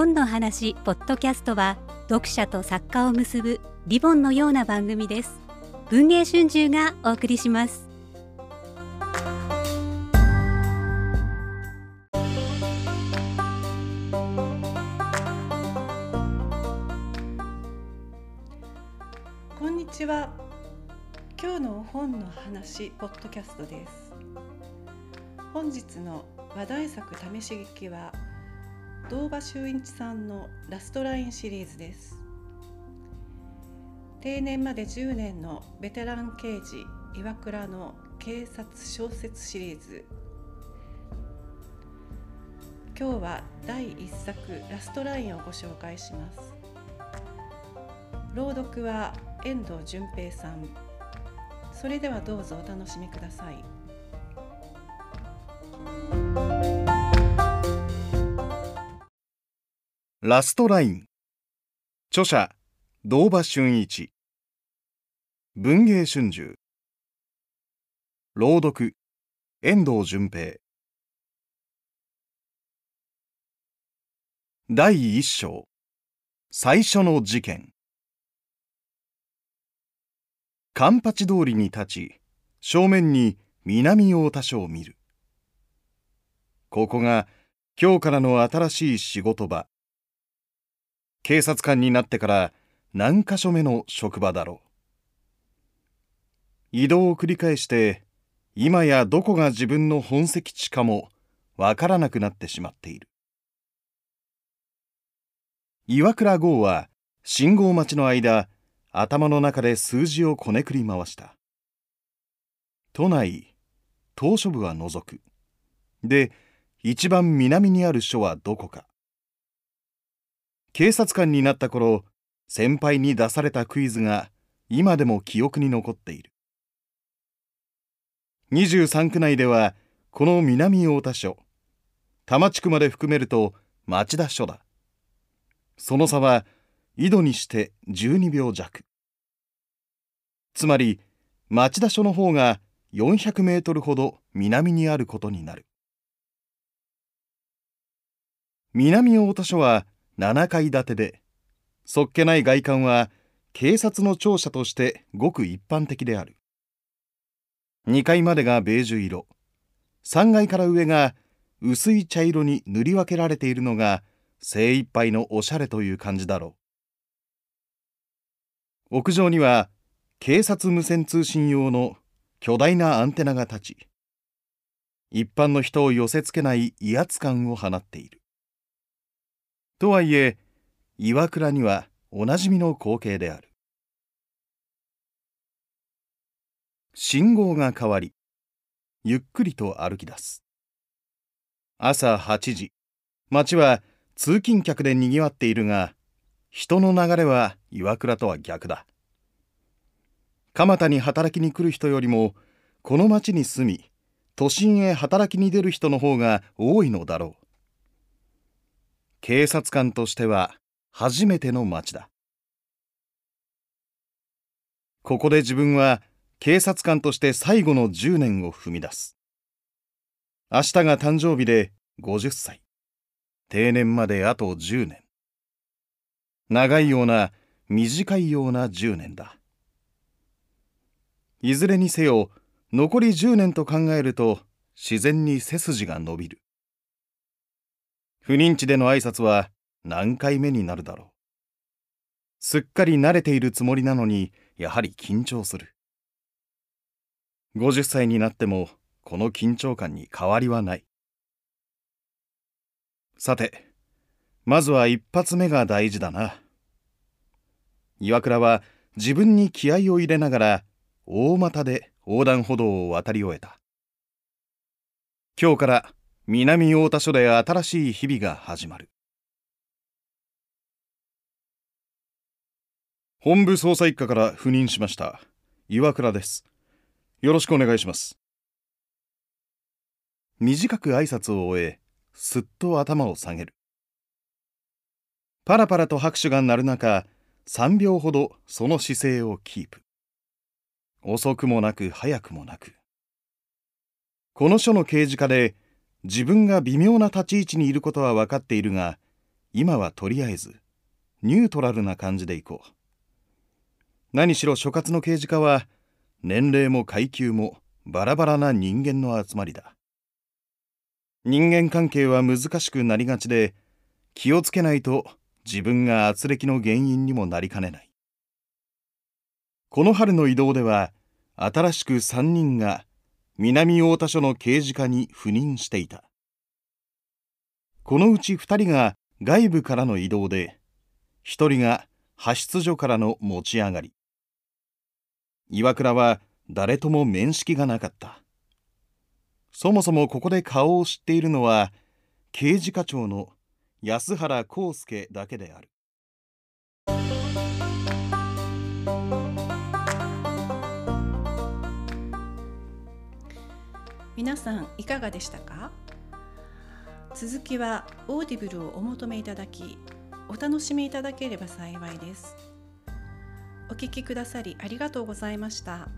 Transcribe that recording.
本の話ポッドキャストは読者と作家を結ぶリボンのような番組です。文藝春秋がお送りします。こんにちは。今日の本の話ポッドキャストです。本日の話題作試し劇は堂場修一さんのラストラインシリーズです。定年まで10年のベテラン刑事岩倉の警察小説シリーズ。今日は第1作ラストラインをご紹介します。朗読は遠藤淳平さん。それではどうぞお楽しみください。ラストライン。著者堂場俊一。文芸春秋。朗読遠藤淳平。第一章。最初の事件。カンパチ通りに立ち正面に南太田署を見る。ここが今日からの新しい仕事場。警察官になってから何箇所目の職場だろう。移動を繰り返して今やどこが自分の本籍地かもわからなくなってしまっている。岩倉剛は信号待ちの間頭の中で数字をこねくり回した。都内島し部は除く。で一番南にある署はどこか。警察官になった頃先輩に出されたクイズが今でも記憶に残っている。23区内ではこの南太田署多摩地区まで含めると町田署だ。その差は井戸にして12秒弱。つまり町田署の方が400メートルほど南にあることになる。南太田署は7階建てでそっけない外観は警察の庁舎としてごく一般的である。2階までがベージュ色。3階から上が薄い茶色に塗り分けられているのが精一杯のおしゃれという感じだろう。屋上には警察無線通信用の巨大なアンテナが立ち一般の人を寄せつけない威圧感を放っている。とはいえ岩倉にはおなじみの光景である。信号が変わりゆっくりと歩き出す。朝8時街は通勤客でにぎわっているが人の流れは岩倉とは逆だ。蒲田に働きに来る人よりもこの町に住み都心へ働きに出る人の方が多いのだろう。警察官としては初めての町だ。ここで自分は警察官として最後の10年を踏み出す。明日が誕生日で50歳。定年まであと10年。長いような短いような10年だ。いずれにせよ残り10年と考えると自然に背筋が伸びる。不妊地での挨拶は何回目になるだろう。すっかり慣れているつもりなのに、やはり緊張する。50歳になっても、この緊張感に変わりはない。さて、まずは一発目が大事だな。岩倉は自分に気合を入れながら、大股で横断歩道を渡り終えた。今日から南太田署で新しい日々が始まる。本部捜査一課から赴任しました。岩倉です。よろしくお願いします。短く挨拶を終えすっと頭を下げる。パラパラと拍手が鳴る中3秒ほどその姿勢をキープ。遅くもなく早くもなく。この署の刑事課で自分が微妙な立ち位置にいることは分かっているが今はとりあえずニュートラルな感じでいこう。何しろ所轄の刑事課は年齢も階級もバラバラな人間の集まりだ。人間関係は難しくなりがちで気をつけないと自分が圧力の原因にもなりかねない。この春の移動では新しく3人が南太田署の刑事課に赴任していた。このうち2人が外部からの移動で1人が派出所からの持ち上がり。岩倉は誰とも面識がなかった。そもそもここで顔を知っているのは刑事課長の安原康介だけである。皆さんいかがでしたか？続きはオーディブルをお求めいただきお楽しみいただければ幸いですお聞きくださりありがとうございました。